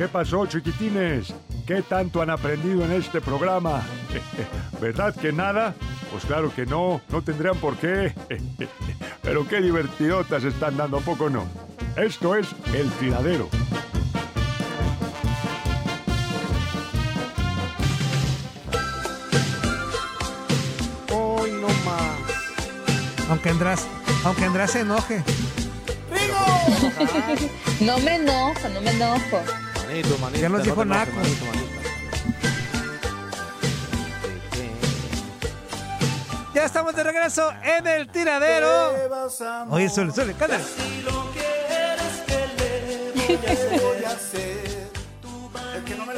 ¿Qué pasó, chiquitines? ¿Qué tanto han aprendido en este programa? ¿Verdad que nada? Pues claro que no, no tendrían por qué. Pero qué divertidotas están dando, ¿a poco no? Esto es El Tiradero. Hoy no más. Aunque András, aunque András se enoje. No me enojo, no me enojo. Manito, manito. Ya nos no dijo enojes, Naco. manito, manito. Ya estamos de regreso en el tiradero. Oye, Zuli, Zuli, cántale. Es que no me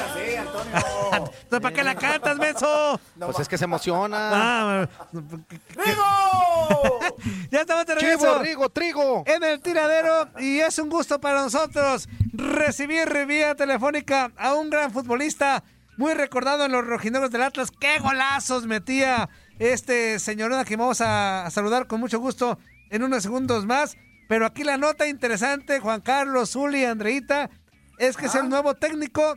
la sé, Antonio. Entonces, ¿Para qué la cantas, menso? Pues es que se emociona. Ah, ¡Rigo! ya estamos de Chivo, regreso Rigo, trigo. en el tiradero y es un gusto para nosotros recibir vía telefónica a un gran futbolista muy recordado en los rojinegros del Atlas. ¡Qué golazos metía este señorona que vamos a, a saludar con mucho gusto en unos segundos más! Pero aquí la nota interesante, Juan Carlos, Zuli, Andreita, es que es el nuevo técnico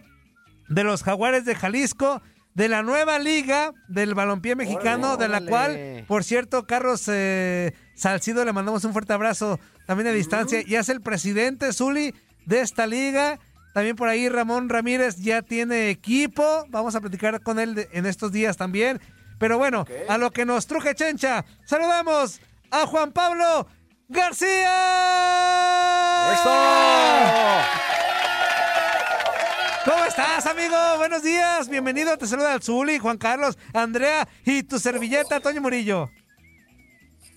de los Jaguares de Jalisco, de la nueva liga del balompié mexicano, de la Órale. cual, por cierto, Carlos eh, Salcido le mandamos un fuerte abrazo también a distancia. Ya es el presidente Zuli de esta liga. También por ahí Ramón Ramírez ya tiene equipo. Vamos a platicar con él de- en estos días también. Pero bueno, a lo que nos truje Chencha, saludamos a Juan Pablo García. ¿Cómo estás, amigo? Buenos días. Bienvenido. Te saluda el Zuli, Juan Carlos, Andrea y tu servilleta, Toño Murillo.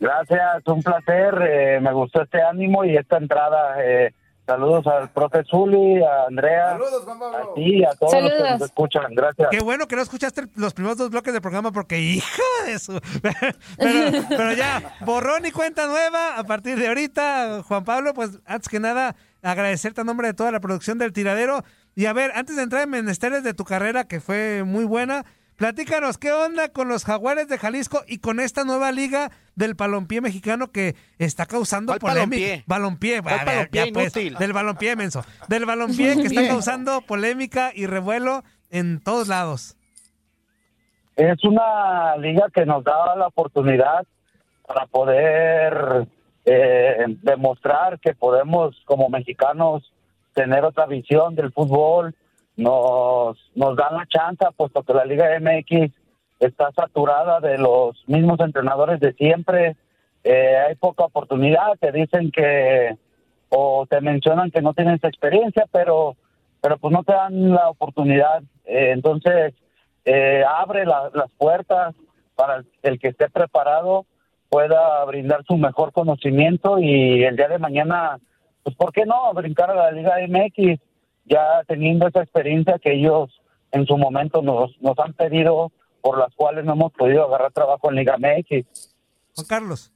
Gracias, un placer. eh, me gustó este ánimo y esta entrada. eh, saludos al profe Zuli, a Andrea, Saludos, Juan a Pablo. ti y a todos los que Saludos. nos escuchan. Gracias. Qué bueno que no escuchaste los primeros dos bloques del programa porque, hija de eso. Pero, pero ya, borrón y cuenta nueva a partir de ahorita. Juan Pablo, pues antes que nada, agradecerte a nombre de toda la producción del tiradero. Y a ver, antes de entrar en menesteres de tu carrera, que fue muy buena, platícanos qué onda con los Jaguares de Jalisco y con esta nueva liga del balompié mexicano que está causando ¿Cuál polémica. Balompié, ¿Cuál a ver, balompié ya pues, del balompié, menso. Del balompié que está causando polémica y revuelo en todos lados. Es una liga que nos da la oportunidad para poder eh, demostrar que podemos, como mexicanos, tener otra visión del fútbol. Nos, nos dan la chance, puesto que la Liga MX está saturada de los mismos entrenadores de siempre. Eh, hay poca oportunidad. Te dicen que, o te mencionan que no tienes experiencia, pero, pero pues no te dan la oportunidad. Eh, entonces, eh, abre la- las puertas para el, que esté preparado pueda brindar su mejor conocimiento y el día de mañana, pues, ¿por qué no? Brincar a la Liga MX, ya teniendo esa experiencia que ellos en su momento nos, nos han pedido, por las cuales no hemos podido agarrar trabajo en Liga MX. Juan Carlos.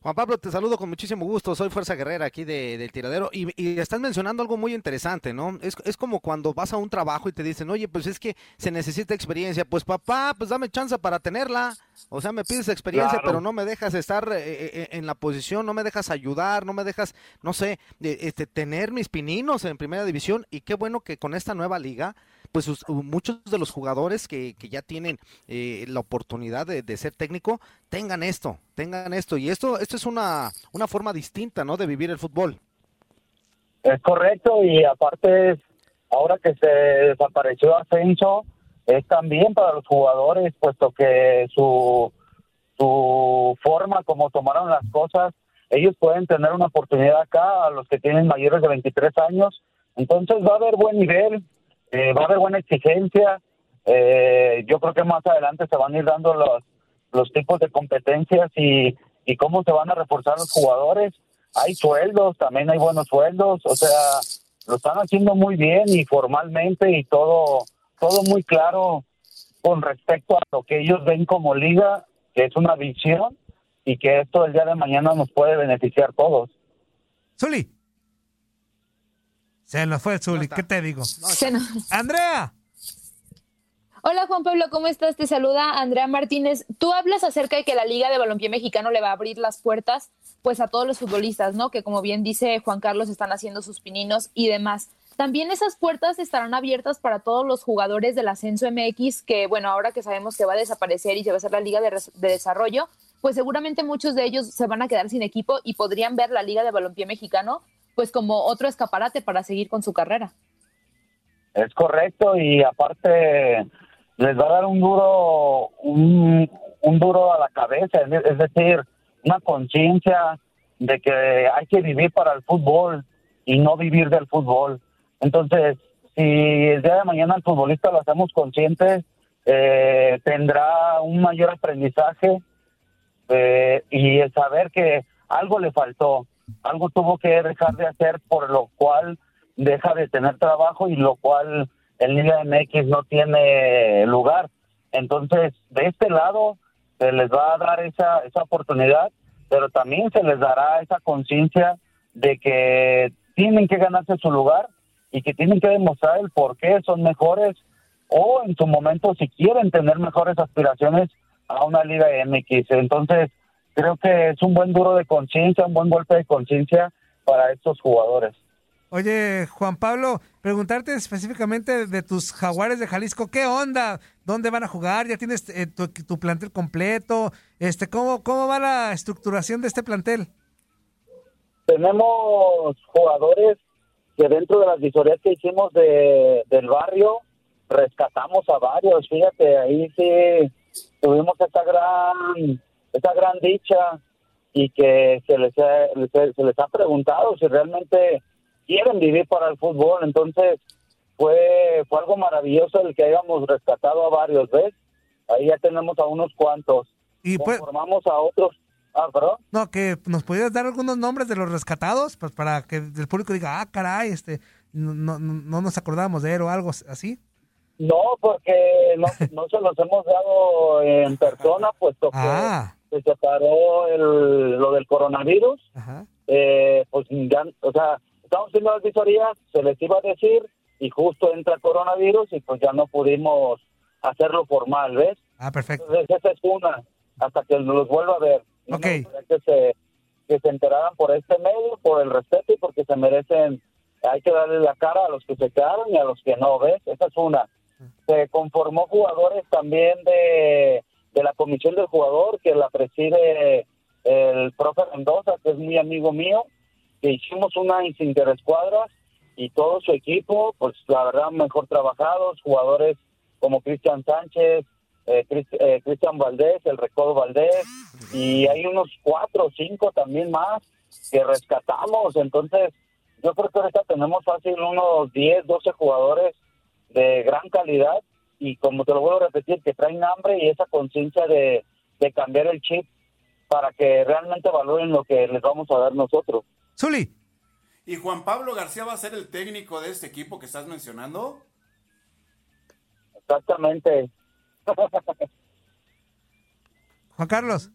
Juan Pablo, te saludo con muchísimo gusto. Soy Fuerza Guerrera aquí de, del tiradero. Y, y estás mencionando algo muy interesante, ¿no? Es, es como cuando vas a un trabajo y te dicen, oye, pues es que se necesita experiencia. Pues papá, pues dame chance para tenerla. O sea, me pides experiencia, Claro. pero no me dejas estar eh, eh, en la posición, no me dejas ayudar, no me dejas, no sé, eh, este, tener mis pininos en primera división. Y qué bueno que con esta nueva liga, pues muchos de los jugadores que, que ya tienen eh, la oportunidad de, de ser técnico tengan esto, tengan esto. Y esto, esto es una, una forma distinta, ¿no? De vivir el fútbol. Es correcto y aparte ahora que se desapareció Ascenso, es también para los jugadores, puesto que su, su forma como tomaron las cosas, ellos pueden tener una oportunidad acá a los que tienen mayores de 23 años. Entonces va a haber buen nivel, eh, va a haber buena exigencia. Eh, yo creo que más adelante se van a ir dando los, los tipos de competencias y, y cómo se van a reforzar los jugadores. Hay sueldos, también hay buenos sueldos, o sea, lo están haciendo muy bien y formalmente y todo, todo muy claro con respecto a lo que ellos ven como liga, que es una visión y que esto el día de mañana nos puede beneficiar todos. Zuli. Se nos fue Zuli, ¿qué te digo? Se nos- Andrea. Hola Juan Pablo, ¿cómo estás? Te saluda Andrea Martínez. Tú hablas acerca de que la Liga de Balompié Mexicano le va a abrir las puertas pues a todos los futbolistas, ¿no? Que como bien dice Juan Carlos están haciendo sus pininos y demás. También esas puertas estarán abiertas para todos los jugadores del Ascenso MX, que bueno, ahora que sabemos que va a desaparecer y se va a hacer la Liga de, de Desarrollo, pues seguramente muchos de ellos se van a quedar sin equipo y podrían ver la Liga de Balompié Mexicano pues como otro escaparate para seguir con su carrera. Es correcto y aparte les va a dar un duro, un, duro a la cabeza, es, decir, una conciencia de que hay que vivir para el fútbol y no vivir del fútbol. Entonces, si el día de mañana el futbolista lo hacemos consciente, eh, tendrá un mayor aprendizaje eh, y el saber que algo le faltó, algo tuvo que dejar de hacer por lo cual deja de tener trabajo y lo cual en Liga MX no tiene lugar. Entonces, de este lado se les va a dar esa, esa oportunidad, pero también se les dará esa conciencia de que tienen que ganarse su lugar y que tienen que demostrar el por qué son mejores o en su momento si quieren tener mejores aspiraciones a una Liga MX. Entonces, creo que es un buen duro de conciencia, un buen golpe de conciencia para estos jugadores. Oye, Juan Pablo, preguntarte específicamente de tus jaguares de Jalisco, ¿qué onda? ¿Dónde van a jugar? ¿Ya tienes eh, tu, tu plantel completo? Este, ¿cómo, ¿Cómo va la estructuración de este plantel? Tenemos jugadores que dentro de las visorías que hicimos de, del barrio, rescatamos a varios. Fíjate, ahí sí tuvimos esa gran, esa gran dicha y que se les, ha, se, se les ha preguntado si realmente quieren vivir para el fútbol. Entonces, fue, fue algo maravilloso el que hayamos rescatado a varios, ¿ves? Ahí ya tenemos a unos cuantos. Y pues, Formamos a otros. Ah, perdón. no, que nos pudieras dar algunos nombres de los rescatados, pues para que el público diga, ah, caray, este, no, no, no nos acordamos de él o algo así. No, porque no, no se los hemos dado en persona, puesto que Ah. Se separó el, lo del coronavirus. Ajá. Eh, pues ya, o sea, estamos haciendo las visorías, se les iba a decir, y justo entra el coronavirus y pues ya no pudimos hacerlo formal, ¿ves? Ah, perfecto. Entonces esa es una, hasta que los vuelva a ver. Ok. gustaría Que se, que se enteraran por este medio, por el respeto y porque se merecen, hay que darle la cara a los que se quedaron y a los que no, ¿ves? Esa es una. Se conformó jugadores también de, de la comisión del jugador, que la preside el profe Mendoza, que es muy amigo mío, que hicimos una interescuadras y todo su equipo, pues la verdad mejor trabajados, jugadores como Cristian Sánchez, eh, eh, Cristian Valdés, el Recodo Valdés, y hay unos cuatro o cinco también más que rescatamos. Entonces, yo creo que ahorita tenemos fácil unos 10, 12 jugadores de gran calidad y como te lo vuelvo a repetir, que traen hambre y esa conciencia de, de cambiar el chip para que realmente valoren lo que les vamos a dar nosotros. Zuli. ¿Y Juan Pablo García va a ser el técnico de este equipo que estás mencionando? Exactamente. Juan Carlos.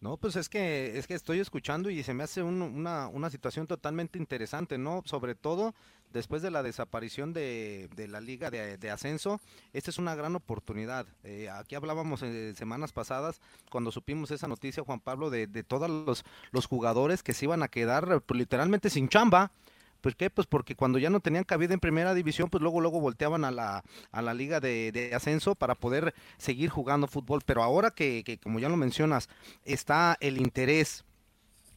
No, pues es que es que estoy escuchando y se me hace un- una, una situación totalmente interesante, ¿no? Sobre todo después de la desaparición de, de la liga de, ascenso, esta es una gran oportunidad. Eh, aquí hablábamos en semanas pasadas cuando supimos esa noticia, Juan Pablo, de, de todos los, los jugadores que se iban a quedar pues, literalmente sin chamba. ¿Pues qué? Pues porque cuando ya no tenían cabida en primera división, pues luego luego volteaban a la, a la liga de, de ascenso para poder seguir jugando fútbol. Pero ahora que, que, como ya lo mencionas, está el interés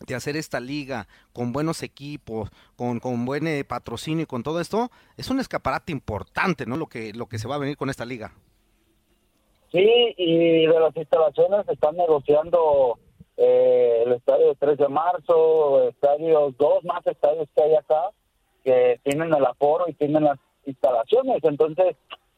de hacer esta liga con buenos equipos, con, con buen eh, patrocinio y con todo esto, es un escaparate importante, ¿no? Lo que, lo que se va a venir con esta liga. Sí, y de las instalaciones se están negociando eh, el estadio de 3 de marzo, estadios, dos más estadios que hay acá, que tienen el aforo y tienen las instalaciones. Entonces,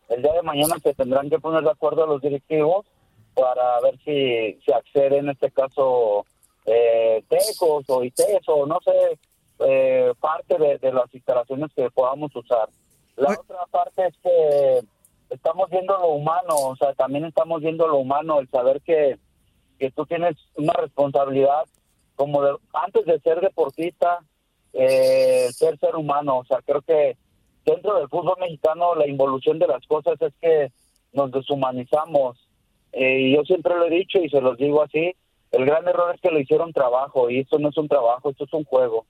el día de mañana se tendrán que poner de acuerdo los directivos para ver si se accede, en este caso, eh, Tecos o ITES o no sé, eh, parte de, de las instalaciones que podamos usar. La otra parte es que estamos viendo lo humano, o sea, también estamos viendo lo humano, el saber que, que tú tienes una responsabilidad como de- antes de ser deportista, eh, ser ser humano, o sea, creo que dentro del fútbol mexicano la involución de las cosas es que nos deshumanizamos. Eh, y yo siempre lo he dicho y se los digo así, el gran error es que lo hicieron trabajo y esto no es un trabajo, esto es un juego.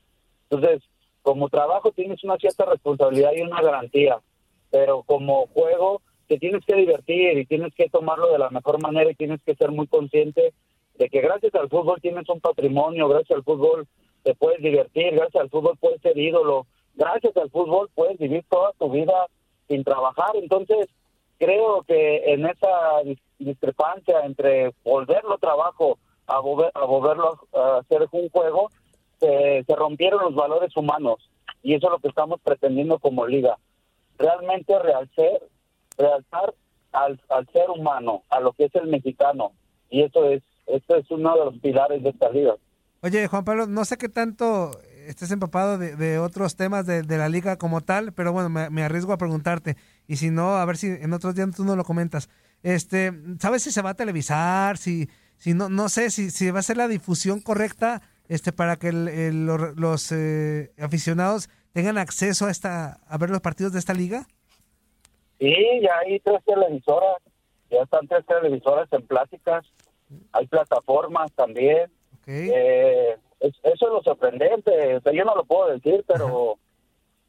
Entonces, como trabajo tienes una cierta responsabilidad y una garantía, pero como juego te tienes que divertir y tienes que tomarlo de la mejor manera y tienes que ser muy consciente de que gracias al fútbol tienes un patrimonio, gracias al fútbol te puedes divertir, gracias al fútbol puedes ser ídolo, gracias al fútbol puedes vivir toda tu vida sin trabajar. Entonces, creo que en esa dis- discrepancia entre volverlo trabajo a, volver- a volverlo a hacer un juego, se, se rompieron los valores humanos y eso es lo que estamos pretendiendo como liga. Realmente realcer, realzar al, al ser humano, a lo que es el mexicano y eso es, eso es uno de los pilares de esta liga. Oye, Juan Pablo, no sé qué tanto estés empapado de, de otros temas de, de la liga como tal, pero bueno, me, me arriesgo a preguntarte. Y si no, a ver si en otros días tú no lo comentas. Este, ¿sabes si se va a televisar? Si, si no, no sé si, si va a ser la difusión correcta este, para que el- el- los, los, eh, aficionados tengan acceso a esta, a ver los partidos de esta liga. Sí, ya hay tres televisoras, ya están tres televisoras en pláticas, hay plataformas también. Eh, es- eso es lo sorprendente, o sea, yo no lo puedo decir, pero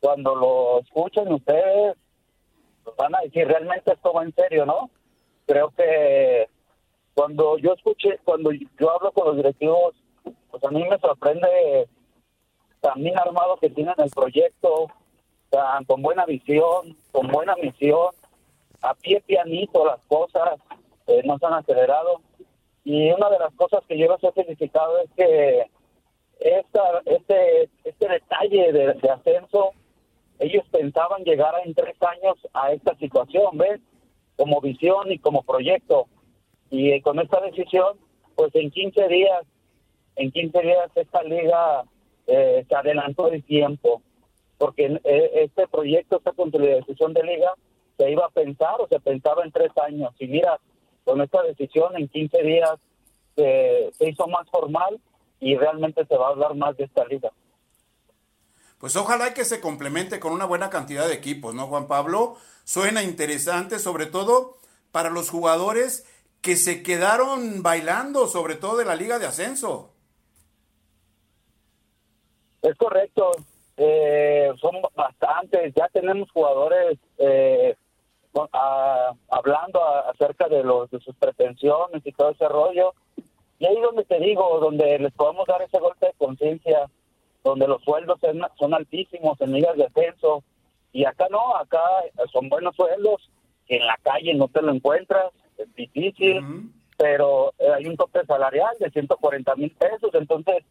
cuando lo escuchen ustedes, van a decir, realmente esto va en serio, ¿no? Creo que cuando yo escuché, cuando yo hablo con los directivos, pues a mí me sorprende también armado que tienen el proyecto, sea, con buena visión, con buena misión, a pie pianito las cosas, eh, no se han acelerado. Y una de las cosas que yo los he felicitado es que esta, este, este detalle de, de ascenso, ellos pensaban llegar en tres años a esta situación, ¿ves? Como visión y como proyecto. Y eh, con esta decisión, pues en 15 días, en 15 días esta liga eh, se adelantó el tiempo, porque eh, este proyecto, esta consolidación de liga, se iba a pensar o se pensaba en tres años. Y mira, con esta decisión en 15 días se, se hizo más formal y realmente se va a hablar más de esta liga. Pues ojalá que se complemente con una buena cantidad de equipos, ¿no, Juan Pablo? Suena interesante, sobre todo para los jugadores que se quedaron bailando, sobre todo de la Liga de Ascenso. Es correcto, eh, son bastantes, ya tenemos jugadores eh, hablando a- acerca de, los, de sus pretensiones y todo ese rollo. Y ahí donde te digo, donde les podemos dar ese golpe de conciencia, donde los sueldos son altísimos en ligas de ascenso. Y acá no, acá son buenos sueldos, que en la calle no te lo encuentras, es difícil, pero eh, hay un tope salarial de 140 mil pesos, entonces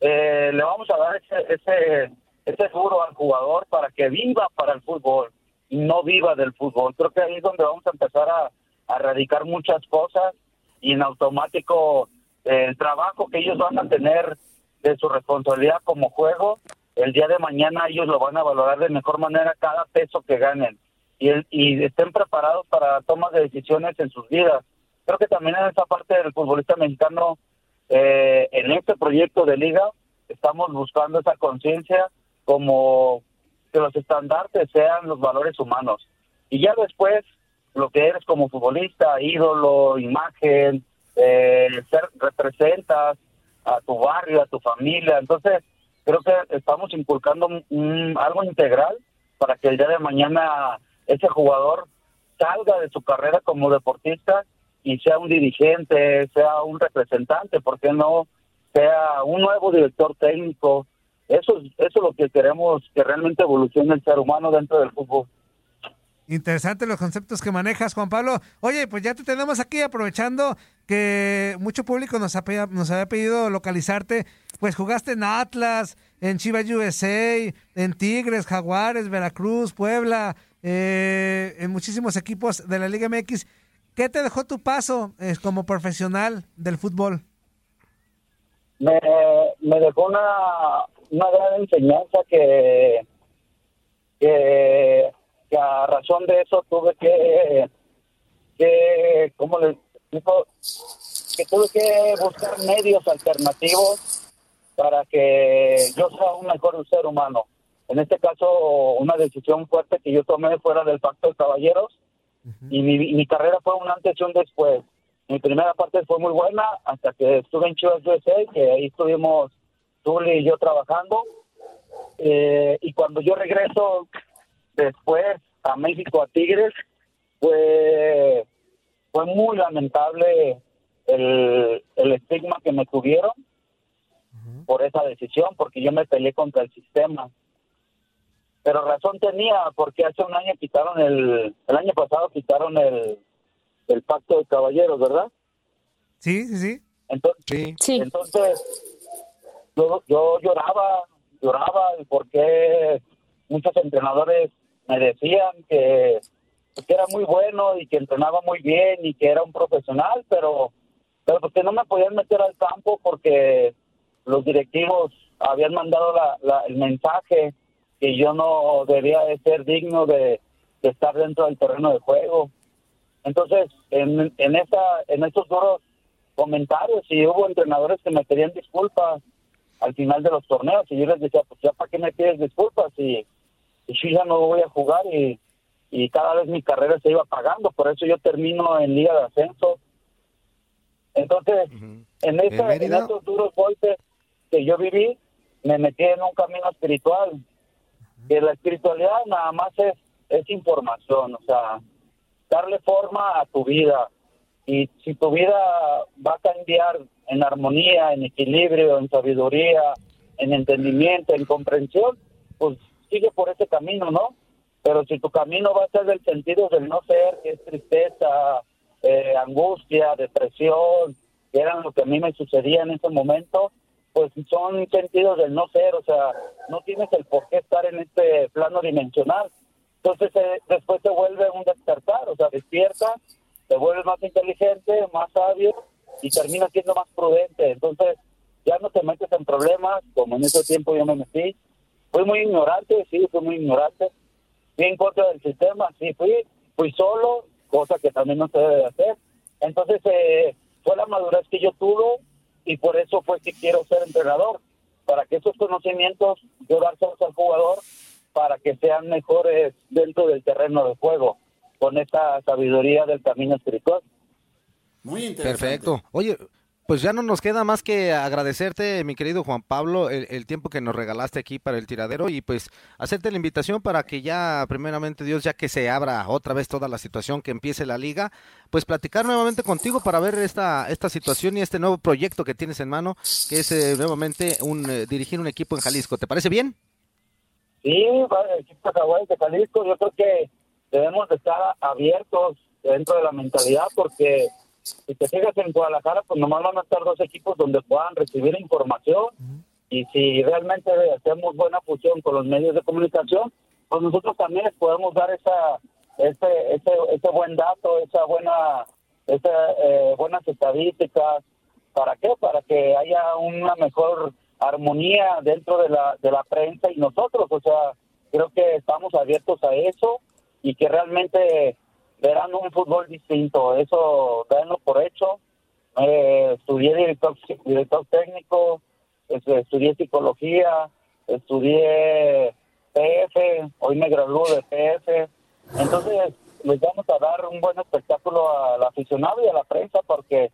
eh, le vamos a dar ese, ese, ese duro al jugador para que viva para el fútbol y no viva del fútbol. Creo que ahí es donde vamos a empezar a, a erradicar muchas cosas y en automático eh, el trabajo que ellos van a tener de su responsabilidad como juego, el día de mañana ellos lo van a valorar de mejor manera cada peso que ganen y, el- y estén preparados para tomas de decisiones en sus vidas. Creo que también en esa parte del futbolista mexicano, eh, en este proyecto de liga, estamos buscando esa conciencia como que los estandartes sean los valores humanos. Y ya después, lo que eres como futbolista, ídolo, imagen, eh, ser, representas a tu barrio, a tu familia. Entonces, creo que estamos inculcando un- un- algo integral para que el día de mañana ese jugador salga de su carrera como deportista y sea un dirigente, sea un representante, ¿por qué no? Sea un nuevo director técnico. Eso, es- eso es lo que queremos, que realmente evolucione el ser humano dentro del fútbol. Interesante los conceptos que manejas, Juan Pablo. Oye, pues ya te tenemos aquí aprovechando que mucho público nos, ha, había pedido localizarte. Pues jugaste en Atlas, en Chivas USA, en Tigres, Jaguares, Veracruz, Puebla, eh, en muchísimos equipos de la Liga MX. ¿Qué te dejó tu paso eh, como profesional del fútbol? me, me dejó una, una gran enseñanza que, que, que a razón de eso tuve que, que ¿cómo les explico? Que tuve que buscar medios alternativos para que yo sea un mejor ser humano. En este caso, una decisión fuerte que yo tomé fuera del Pacto de Caballeros y mi, mi carrera fue un antes y un después. Mi primera parte fue muy buena hasta que estuve en Chivas USA, que ahí estuvimos Tuli y yo trabajando. Eh, y cuando yo regreso después a México, a Tigres, fue, fue muy lamentable el, el estigma que me tuvieron por esa decisión, porque yo me peleé contra el sistema. Pero razón tenía, porque hace un año quitaron el, el año pasado quitaron el, el pacto de caballeros, ¿verdad? Sí, sí, sí. Entonces, entonces yo, yo lloraba, lloraba porque muchos entrenadores me decían que, que era muy bueno y que entrenaba muy bien y que era un profesional, pero, pero pues que no me podían meter al campo porque los directivos habían mandado la, el mensaje que yo no debía de ser digno de, de estar dentro del terreno de juego. Entonces, en, en, esa, en estos duros comentarios, y hubo entrenadores que me pedían disculpas al final de los torneos, y yo les decía, pues ya para qué me pides disculpas, y, y yo ya no voy a jugar, y, y cada vez mi carrera se iba pagando, por eso yo termino en Liga de Ascenso. Entonces, en, esa- ¿En en esos duros golpes que yo viví, me metí en un camino espiritual, que la espiritualidad nada más es, es información, o sea, darle forma a tu vida. Y si tu vida va a cambiar en armonía, en equilibrio, en sabiduría, en entendimiento, en comprensión, pues sigue por ese camino, ¿no? Pero si tu camino va a ser del sentido del no ser, que es tristeza, eh, angustia, depresión, que eran lo que a mí me sucedía en ese momento, pues son sentidos del no ser, o sea, no tienes el por qué estar en este plano dimensional. Entonces eh, después te vuelve un despertar, o sea, despierta, te vuelves más inteligente, más sabio y terminas siendo más prudente. Entonces ya no te metes en problemas, como en ese tiempo yo me metí. Fui muy ignorante, sí, fui muy ignorante. Fui en contra del sistema, sí, fui, fui solo, cosa que también no se debe de hacer. Entonces eh, fue la madurez que yo tuve y por eso fue que quiero ser entrenador, para que esos conocimientos yo dárselos al jugador para que sean mejores dentro del terreno de juego, con esta sabiduría del camino espiritual. Muy interesante. Perfecto. Oye, pues ya no nos queda más que agradecerte, mi querido Juan Pablo, el, el tiempo que nos regalaste aquí para el tiradero y pues hacerte la invitación para que ya, primeramente Dios, ya que se abra otra vez toda la situación, que empiece la liga, pues platicar nuevamente contigo para ver esta, esta situación y este nuevo proyecto que tienes en mano, que es eh, nuevamente un, eh, dirigir un equipo en Jalisco. ¿Te parece bien? Sí, equipo de Jalisco, yo creo que debemos de estar abiertos dentro de la mentalidad porque si te fijas en Guadalajara, pues nomás van a estar dos equipos donde puedan recibir información y si realmente hacemos buena fusión con los medios de comunicación, pues nosotros también les podemos dar esa ese, ese, ese buen dato, esa buena esa, eh, buenas estadísticas. ¿Para qué? Para que haya una mejor armonía dentro de la, de la prensa y nosotros. O sea, creo que estamos abiertos a eso y que realmente verán un fútbol distinto. Eso, denlo por hecho. Eh, estudié director, director técnico, este, estudié psicología, estudié PF, hoy me graduó de PF. Entonces, les vamos a dar un buen espectáculo al aficionado y a la prensa porque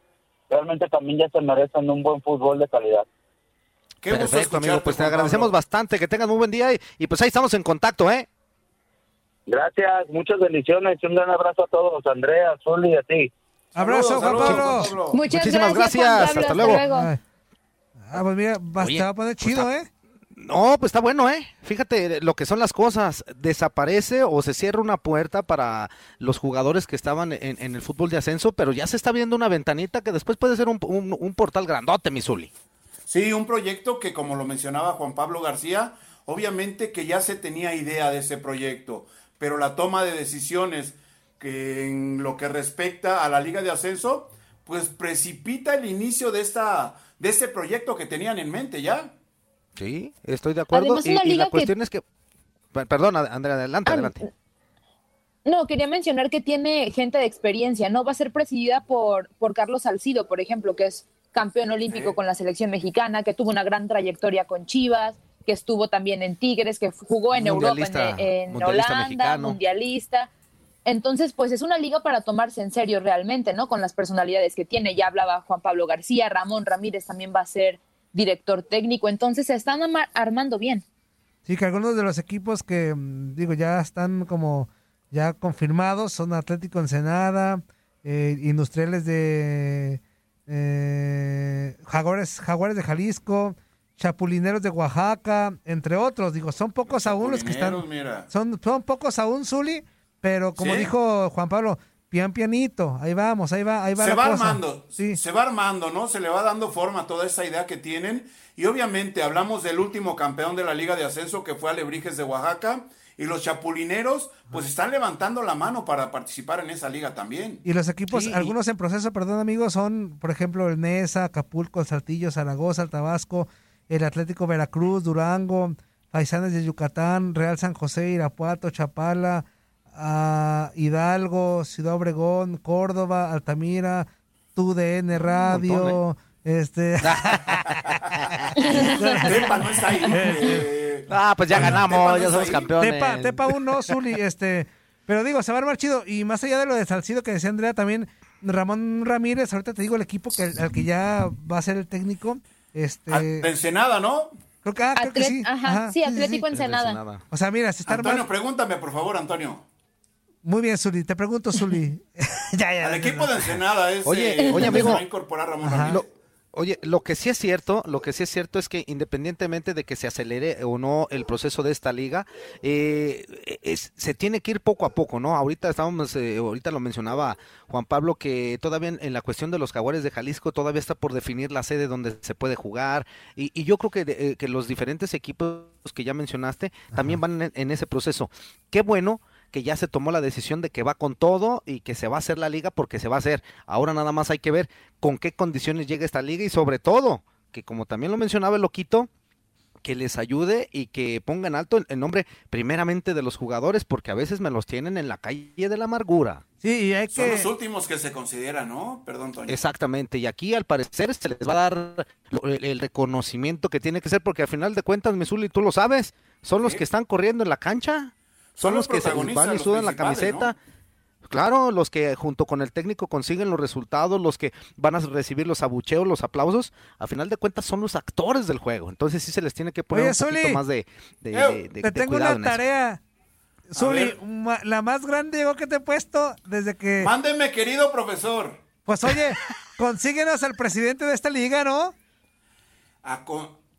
realmente también ya se merecen un buen fútbol de calidad. Qué Perfecto, amigo, pues te agradecemos bastante, que tengas muy buen día y, y, pues ahí estamos en contacto, ¿eh? Gracias, muchas bendiciones y un gran abrazo a todos, Andrea, Zuli y a ti. Abrazo, Juan Pablo. Muchísimas gracias, hasta luego. Ah, pues mira, va, a poner chido, pues, ¿eh? No, pues está bueno, ¿eh? Fíjate lo que son las cosas. Desaparece o se cierra una puerta para los jugadores que estaban en, el fútbol de ascenso, pero ya se está viendo una ventanita que después puede ser un, un, portal grandote, Misuli. Sí, un proyecto que, como lo mencionaba Juan Pablo García, obviamente que ya se tenía idea de ese proyecto, pero la toma de decisiones que en lo que respecta a la Liga de Ascenso, pues precipita el inicio de esta de este proyecto que tenían en mente ya. Sí, estoy de acuerdo. y, la cuestión es que... Perdón, Andrea, adelante, adelante. No, quería mencionar que tiene gente de experiencia, ¿no? Va a ser presidida por, por Carlos Salcido, por ejemplo, que es campeón olímpico con la selección mexicana, que tuvo una gran trayectoria con Chivas, que estuvo también en Tigres, que jugó en Europa, en, Holanda, mundialista. Entonces, pues es una liga para tomarse en serio realmente, ¿no? Con las personalidades que tiene. Ya hablaba Juan Pablo García, Ramón Ramírez también va a ser director técnico. Entonces se están armando bien. Sí, que algunos de los equipos que, mm, digo, ya están como ya confirmados son Atlético Ensenada, eh, Industriales de eh, Jaguares, Jaguares de Jalisco, Chapulineros de Oaxaca, entre otros. Digo, son pocos aún los que están. Son, son pocos aún, Zuli pero como dijo Juan Pablo, pian pianito, ahí vamos, ahí va, ahí va. Se va armando, sí. se va armando, ¿no? Se le va dando forma a toda esa idea que tienen. Y obviamente hablamos del último campeón de la Liga de Ascenso que fue Alebrijes de Oaxaca. Y los chapulineros, pues están levantando la mano para participar en esa liga también. Y los equipos, algunos en proceso, perdón amigos, son, por ejemplo, el Nesa, Acapulco, Saltillo, Zaragoza, Tabasco, el Atlético Veracruz, Durango, Paisanes de Yucatán, Real San José, Irapuato, Chapala, a Hidalgo, Ciudad Obregón, Córdoba, Altamira, TUDN Radio, ¿eh? este Tepa no está ahí. Eh, ah, pues ya ganamos, ya somos campeones. Tepa, Tepa 1, Zuli, este, pero digo, se va a armar chido y más allá de lo de Salcido que decía Andrea también Ramón Ramírez, ahorita te digo el equipo que al que ya va a ser el técnico, este de Ensenada, ¿no? Creo que, ah, creo que sí. Ajá, sí, Atlético Ensenada. O sea, mira, se está Antonio, pregúntame, por favor, Antonio. Muy bien, Zuli. Te pregunto, Zuli. ya, ya, Al equipo de Ensenada es. Oye, oye, amigo. Va a incorporar Ramón oye, lo que sí es cierto, lo que sí es cierto es que independientemente de que se acelere o no el proceso de esta liga, eh, es, se tiene que ir poco a poco, ¿no? Ahorita estábamos, eh, ahorita lo mencionaba Juan Pablo, que todavía en, la cuestión de los jaguares de Jalisco todavía está por definir la sede donde se puede jugar. Y, y yo creo que, eh, que los diferentes equipos que ya mencionaste también van en, en ese proceso. Qué bueno que ya se tomó la decisión de que va con todo y que se va a hacer la liga porque se va a hacer. Ahora nada más hay que ver con qué condiciones llega esta liga y sobre todo, que como también lo mencionaba el loquito, que les ayude y que pongan alto el nombre primeramente de los jugadores porque a veces me los tienen en la calle de la amargura. Sí, y hay que... Son los últimos que se consideran, ¿no? Perdón, Toño. Exactamente, y aquí al parecer se les va a dar el, reconocimiento que tiene que ser porque al final de cuentas, Misuli, tú lo sabes, son los que están corriendo en la cancha son los, que se van y sudan la camiseta. Claro, los que junto con el técnico consiguen los resultados, los que van a recibir los abucheos, los aplausos, a final de cuentas son los actores del juego. Entonces sí se les tiene que poner un poquito más de, de, Te tengo una tarea. Zuli, la más grande que te he puesto desde que... Mándeme, querido profesor. Pues oye, consíguenos al presidente de esta liga, ¿no? A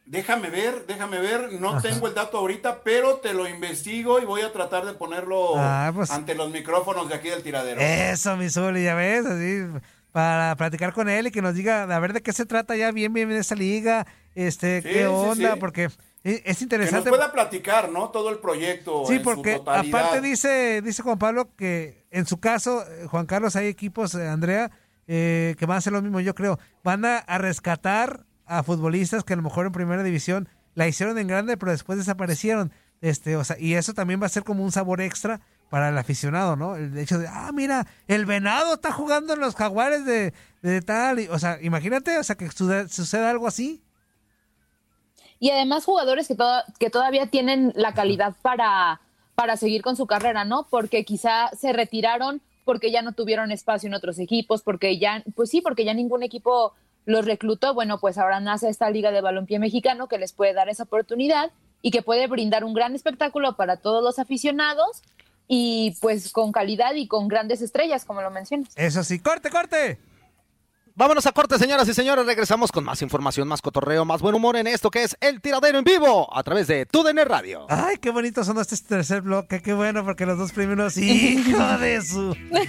Déjame ver, déjame ver, no tengo el dato ahorita, pero te lo investigo y voy a tratar de ponerlo ah, pues ante los micrófonos de aquí del tiradero. Eso, mi Zuli, ya ves, así, para platicar con él y que nos diga a ver de qué se trata ya bien, bien en esa liga, este, Sí, qué sí, onda, sí. porque es, es Que nos interesante. pueda platicar, ¿no? Todo el proyecto Sí, en porque su totalidad. aparte dice, dice Juan Pablo que en su caso, eh, Juan Carlos, hay equipos, eh, Andrea, eh, que van a hacer lo mismo, yo creo. Van a, a rescatar a futbolistas que a lo mejor en primera división la hicieron en grande, pero después desaparecieron. Este, o sea, y eso también va a ser como un sabor extra para el aficionado, ¿no? El hecho de, ah, mira, el venado está jugando en los jaguares de, de tal. y- o sea, imagínate, o sea, que suceda, suceda algo así. Y además jugadores que, to- que todavía tienen la calidad para, para seguir con su carrera, ¿no? Porque quizá se retiraron porque ya no tuvieron espacio en otros equipos, porque ya, pues sí, porque ya ningún equipo los reclutó. Bueno, pues ahora nace esta Liga de Balompié Mexicano que les puede dar esa oportunidad y que puede brindar un gran espectáculo para todos los aficionados y pues con calidad y con grandes estrellas, como lo mencionas. Eso sí, corte, corte. Vámonos a corte, señoras y señores. Regresamos con más información, más cotorreo, más buen humor en esto que es El Tiradero en Vivo a través de TUDN Radio. Ay, qué bonito sonó este tercer bloque, qué bueno, porque los dos primeros, hijo de su... Uy,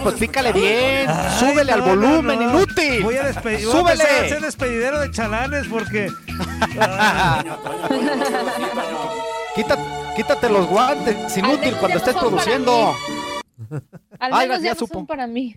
pues pícale bien, Ay, súbele al volumen, no, no. inútil. Voy a despedir, voy a súbele. hacer despedidero de chalanes porque... Quítate, quítate los guantes, inútil, cuando ya estés son produciendo. Al Ay, menos ya ya supo. son para mí.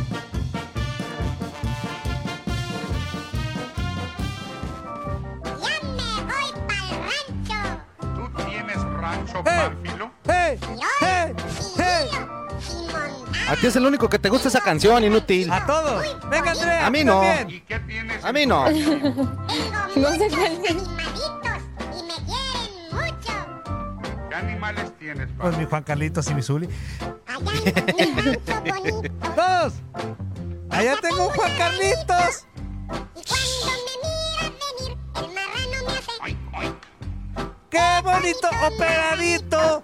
A ti es el único que te gusta esa canción, inútil. ¡A todos! ¡Venga, Andrea! A mí no. también. ¿Y qué tienes? A mí no. No sé cuál. ¿Qué animales tienes, Pues mi Juan Carlitos y mi Zuli. ¡Todos! ¡Allá tengo un Juan Carlitos! ¡Qué bonito operadito!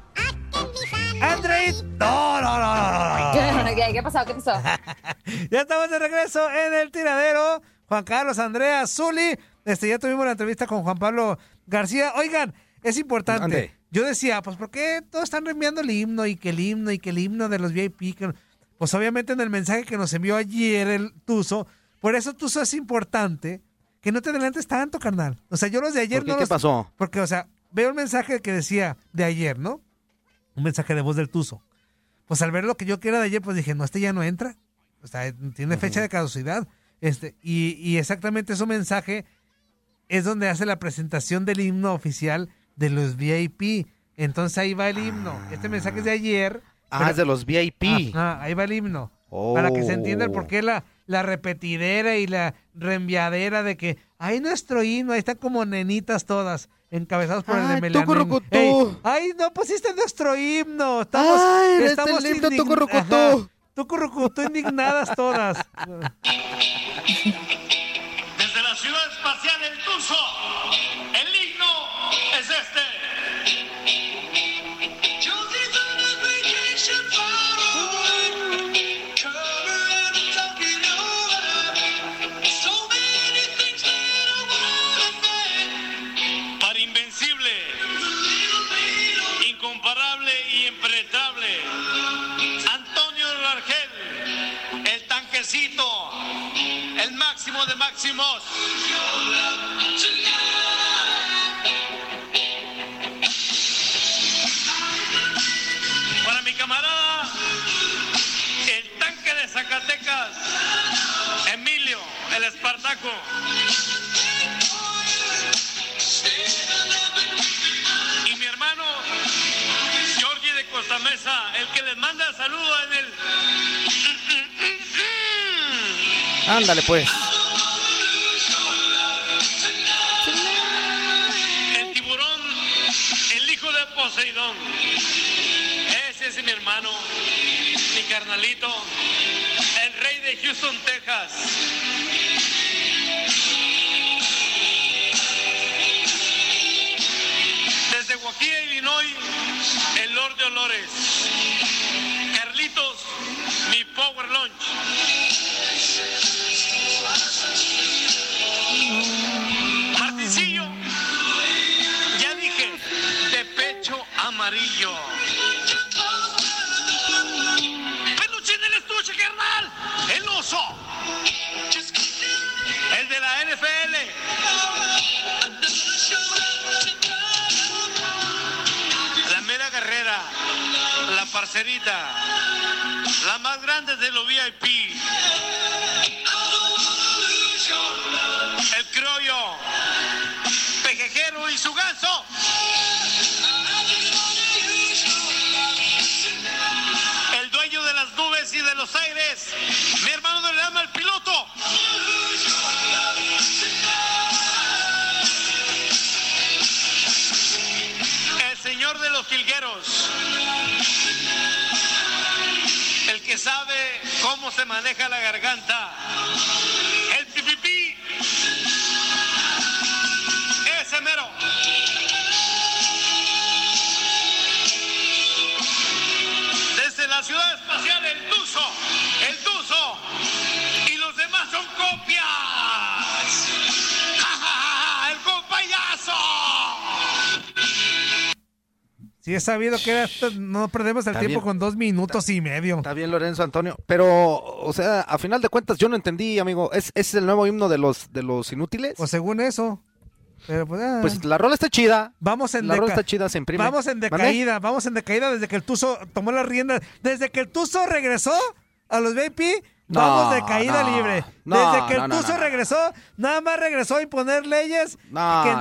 no, no, no, no, no! ¿Qué, qué pasó? ¿Qué pasó? Ya estamos de regreso en el tiradero. Juan Carlos, Andrea, Zuli. Este, ya tuvimos la entrevista con Juan Pablo García. Oigan, es importante. Ande. Yo decía, pues, ¿por qué todos están reenviando el himno y que el himno y que el himno de los VIP? que- Pues obviamente en el mensaje que nos envió ayer el Tuzo, por eso Tuzo es importante que no te adelantes tanto, carnal. O sea, yo los de ayer ¿Por qué? no ¿Qué los- pasó? Porque, o sea, veo el mensaje que decía de ayer, ¿no? Un mensaje de voz del Tuzo. Pues al ver lo que yo quiera de ayer, pues dije, no, este ya no entra. O sea, tiene fecha de caducidad. Este, y, y exactamente ese mensaje es donde hace la presentación del himno oficial de los VIP. Entonces ahí va el himno. Este mensaje es de ayer. Ah, pero- es de los VIP. Ajá, ahí va el himno. Para que se entienda el Oh. por qué la, la repetidera y la reenviadera de que hay nuestro himno, ahí están como nenitas todas, encabezados por el de tucurucutú. Ey, ay, no pusiste nuestro himno. Estamos, Ay, este estamos el himno indign- tucurucutú. Ajá, Tucurucutú, indignadas todas. Desde la ciudad espacial el máximo de máximos. Para mi camarada, el tanque de Zacatecas, Emilio, el Espartaco. Y mi hermano, Georgie de Costa Mesa, el que les manda el saludo en. Ándale, pues. El tiburón, el hijo de Poseidón. Ese es mi hermano, mi carnalito, el rey de Houston, Texas. Desde Guaquilla, Illinois, el Lord de Olores. Carlitos, mi Power Lunch. Amarillo. Peluche en el estuche, carnal. El oso. El de la NFL. La mera guerrera. La parcerita. La más grande de los VIP. El criollo. Pejejero y su ganso. Sabe cómo se maneja la garganta. El pipipí. Ese mero. Desde la ciudad espacial, el Tuzo. El Tuzo. Y los demás son copias. Si es sabido que era no perdemos el Está tiempo bien. con dos minutos y medio. Está bien, Lorenzo Antonio. Pero, o sea, a final de cuentas, yo no entendí, amigo. ¿Es, es el nuevo himno de los, de los inútiles? Pues según eso. Pero pues, ah. Pues la rola está chida. Vamos en La rola está chida, se imprime. Vamos en decaída, vamos en decaída desde que el Tuzo tomó las riendas. Desde que el Tuzo regresó a los VIP, vamos de caída libre. desde que el Tuzo regresó, nada más regresó a imponer leyes que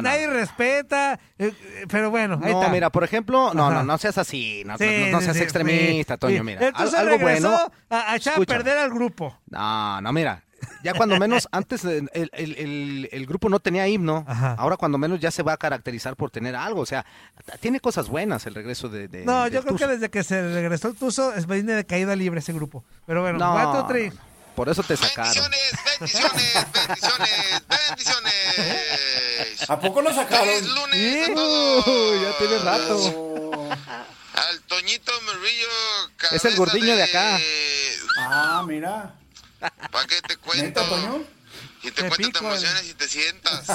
nadie respeta. eh, eh, pero bueno, ahí No, está. mira, por ejemplo, no, no, no seas así, no, Sí, no- no sí, seas sí, extremista, sí, Toño, mira. El Tuzo algo regresó bueno. a, a echar a Escucha. perder al grupo. No, no, mira, ya cuando menos, antes eh, el, el- el- el grupo no tenía himno, ahora cuando menos ya se va a caracterizar por tener algo, o sea, tiene cosas buenas el regreso de... de- No, yo creo que desde que se regresó el Tuzo es viene de caída libre ese grupo. Pero bueno, No, cuatro, tres. no, no. Por eso te sacaron. ¿A poco lo sacaron? Uy, ya tiene rato. Al Toñito Murillo. Es el gordiño de acá. Ah, mira. ¿Para qué te cuento? Y te Te cuento, te pico, emociones y te sientas.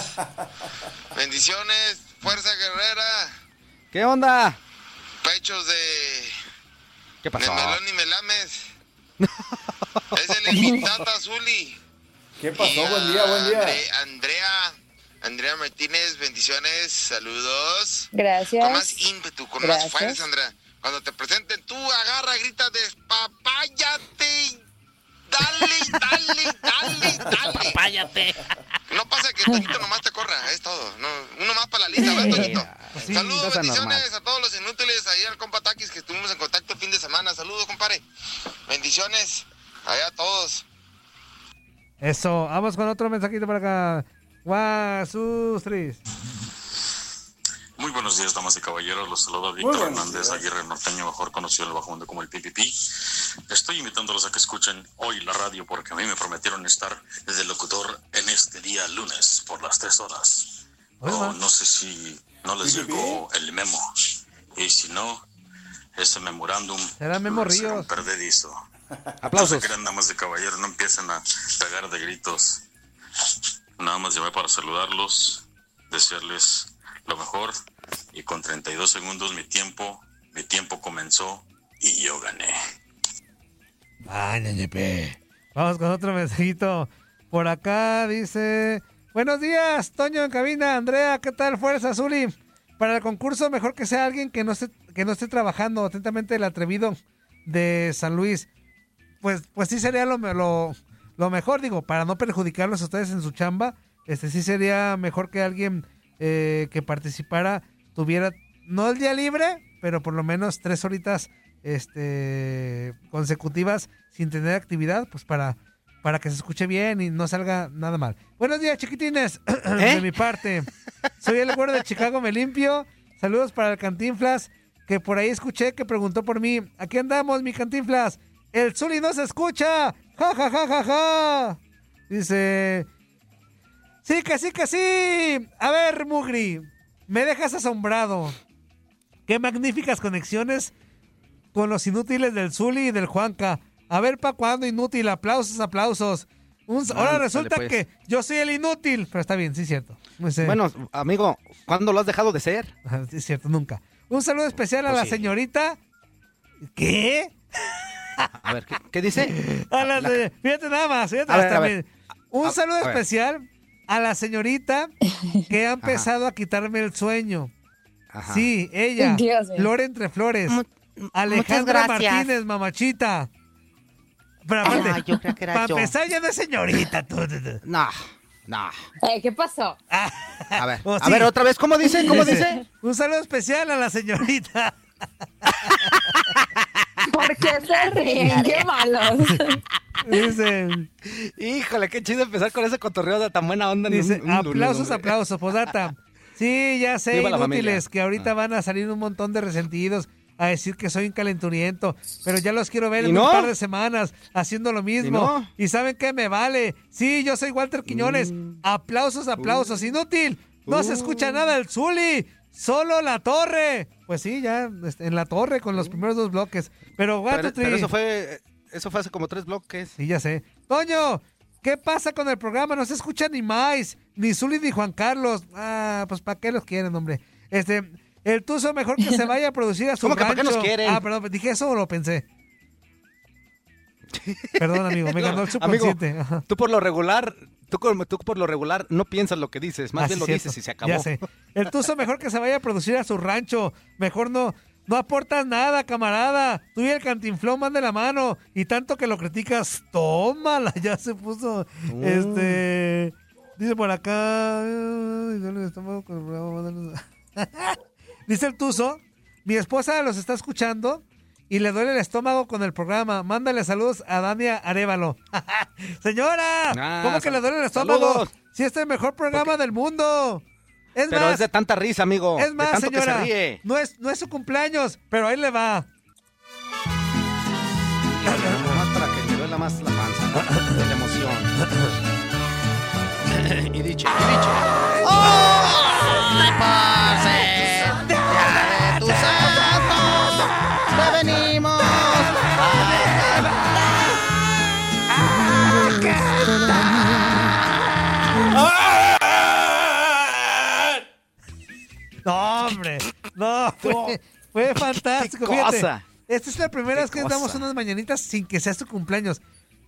Bendiciones, fuerza guerrera, ¿Qué onda? pechos de, ¿Qué de pasó? melón y melames. es el invitado Azuli. ¿Qué pasó? Y Buen día, buen día. Andre- Andrea, Andrea Martínez, bendiciones, saludos. Gracias. Con más ímpetu, con Gracias. más fuerza, Andrea. Cuando te presenten, tú agarra, grita, despapáyate. Dale, dale, dale, dale. No pasa que Toñito nomás te corra, es todo. No, uno más para la lista, ¿verdad, Toñito? Pues sí, Saludos, bendiciones normal. a todos los inútiles ahí al compa Taquis que estuvimos en contacto el fin de semana. Saludos, compadre. Bendiciones allá a todos. Eso, vamos con otro mensajito para acá. Three. Muy buenos días, damas y caballeros. Los saluda Víctor Hernández días. Aguirre Norteño, mejor conocido en el bajo mundo como el PPP. Estoy invitándolos a que escuchen hoy la radio porque a mí me prometieron estar desde el locutor en este día lunes por las tres horas. Oh, no sé si no les llegó el memo. Y si no, ese memorándum Será Memo será un Ríos. perdedizo. Aplausos. No damas de caballeros, no empiecen a pegar de gritos. Nada más llamé para saludarlos, desearles lo mejor y con 32 segundos mi tiempo, mi tiempo comenzó y yo gané. Ay, ñeñepe. Vamos con otro mensajito. Por acá dice: Buenos días, Toño en cabina. Andrea, ¿qué tal? Fuerza, Zuli. Para el concurso, mejor que sea alguien que no esté, que no esté trabajando. Atentamente, el atrevido de San Luis. Pues, pues sí sería lo, lo, lo mejor, digo, para no perjudicarlos a ustedes en su chamba. Este sí sería mejor que alguien eh, que participara tuviera, no el día libre, pero por lo menos tres horitas este, consecutivas sin tener actividad, pues para, para que se escuche bien y no salga nada mal. Buenos días, chiquitines, de mi parte. Soy el güero de Chicago, me limpio. Saludos para el Cantinflas, que por ahí escuché que preguntó por mí. Aquí andamos, mi Cantinflas. El Zuli no se escucha. Ja, ja, ja, ja, ja. Dice... Sí, que sí, que sí. A ver, Mugri, me dejas asombrado. Qué magníficas conexiones con los inútiles del Zuli y del Juanca. A ver, ¿pa' cuándo inútil? Aplausos, aplausos. Un- ahora Ándale, resulta pues. que yo soy el inútil. Pero está bien, sí es cierto. Bueno, amigo, ¿cuándo lo has dejado de ser? Ajá, sí es cierto, nunca. Un saludo especial a Pues la sí. señorita. ¿Qué? A ver, ¿qué, qué dice? A la Fíjate nada más, fíjate A ver, hasta a ver. bien. Un A- saludo especial a la señorita que ha empezado a quitarme el sueño. Ajá. Sí, ella. Dios mío. Flor entre flores. Alejandra gracias. Martínez, mamachita. Pero aparte, Ah, yo creo que era para yo. empezar ya no es señorita. tú, tú, tú. No, no. Eh, ¿Qué pasó? A ver, Oh, a sí. ver, otra vez, ¿cómo dice? ¿Cómo dice? Un saludo especial a la señorita. ¿Por qué se ríen? ¡Qué malos! Dice, Híjole, qué chido empezar con ese cotorreo de tan buena onda. dice un- un lunes, aplausos, hombre. aplausos, posdata. Sí, ya sé, inútiles, que ahorita van a salir un montón de resentidos. a decir que soy un calenturiento, pero ya los quiero ver ¿Y en no? un par de semanas haciendo lo mismo. no? ¿Y saben qué? Me vale. Sí, yo soy Walter Quiñones. Mm. Aplausos, aplausos. Uh. Inútil. No se escucha nada el Zuli. Solo la torre. Pues sí, ya este, en la torre con los primeros dos bloques. Pero, Pero, pero eso fue eso fue hace como tres bloques. Sí, ya sé. Toño, ¿qué pasa con el programa? No se escucha ni más, ni Zuli ni Juan Carlos. Ah, pues ¿para qué los quieren, hombre? Este, el Tuzo mejor que se vaya a producir a su ¿Cómo que para qué rancho. nos quieren? Ah, perdón, dije eso o lo pensé. Perdón, amigo, me ganó el Amigo, subconsciente. Ajá. tú por lo regular, tú, como- tú por lo regular no piensas lo que dices, más Ah, bien lo cierto. dices y se acabó. Ya sé. El Tuzo mejor que se vaya a producir a su rancho. Mejor no, no aportas nada, camarada. Tú y el cantinflón van de la mano. Y tanto que lo criticas, tómala. Ya se puso. Mm. Este. Dice por acá. Dice el Tuzo. Mi esposa los está escuchando. Y le duele el estómago con el programa. Mándale saludos a Dania Arevalo. Señora, Ah, ¿cómo que le duele el estómago? saludos. Si este es el mejor programa del mundo. Es Pero más, es de tanta risa, amigo. es de más, tanto señora. que se ríe. No es, no es su cumpleaños, pero ahí le va. Nomás para que le duela más la panza, ¿no? de la emoción. y diche, y diche. Fantástico. ¿Qué Fíjate, esta es la primera ¿Qué vez que cosa? damos unas mañanitas sin que sea su cumpleaños.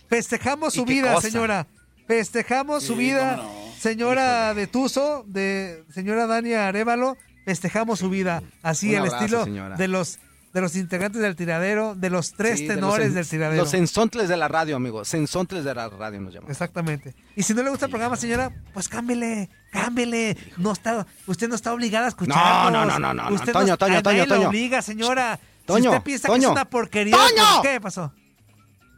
Festejamos ¿Y su vida, cosa? señora. Festejamos su Sí, vida, no. señora de Tuzo, de señora Dania Arevalo. Festejamos su vida. Así, Un el abrazo, estilo señora. de los de los integrantes del tiradero, de los tres Sí, de los tenores en- del tiradero. Los ensontles de la radio, amigo. Sensontles de la radio nos llaman. Exactamente. Y si no le gusta el programa, señora, pues cámbiele, cámbiele. No está, usted no está obligada a escucharnos. No, no, no, no, no, Usted Toño, no, Toño, Toño, Toño. obliga, señora. Toño, si usted piensa que Toño. es una porquería, ¡Toño! pues, ¿qué pasó?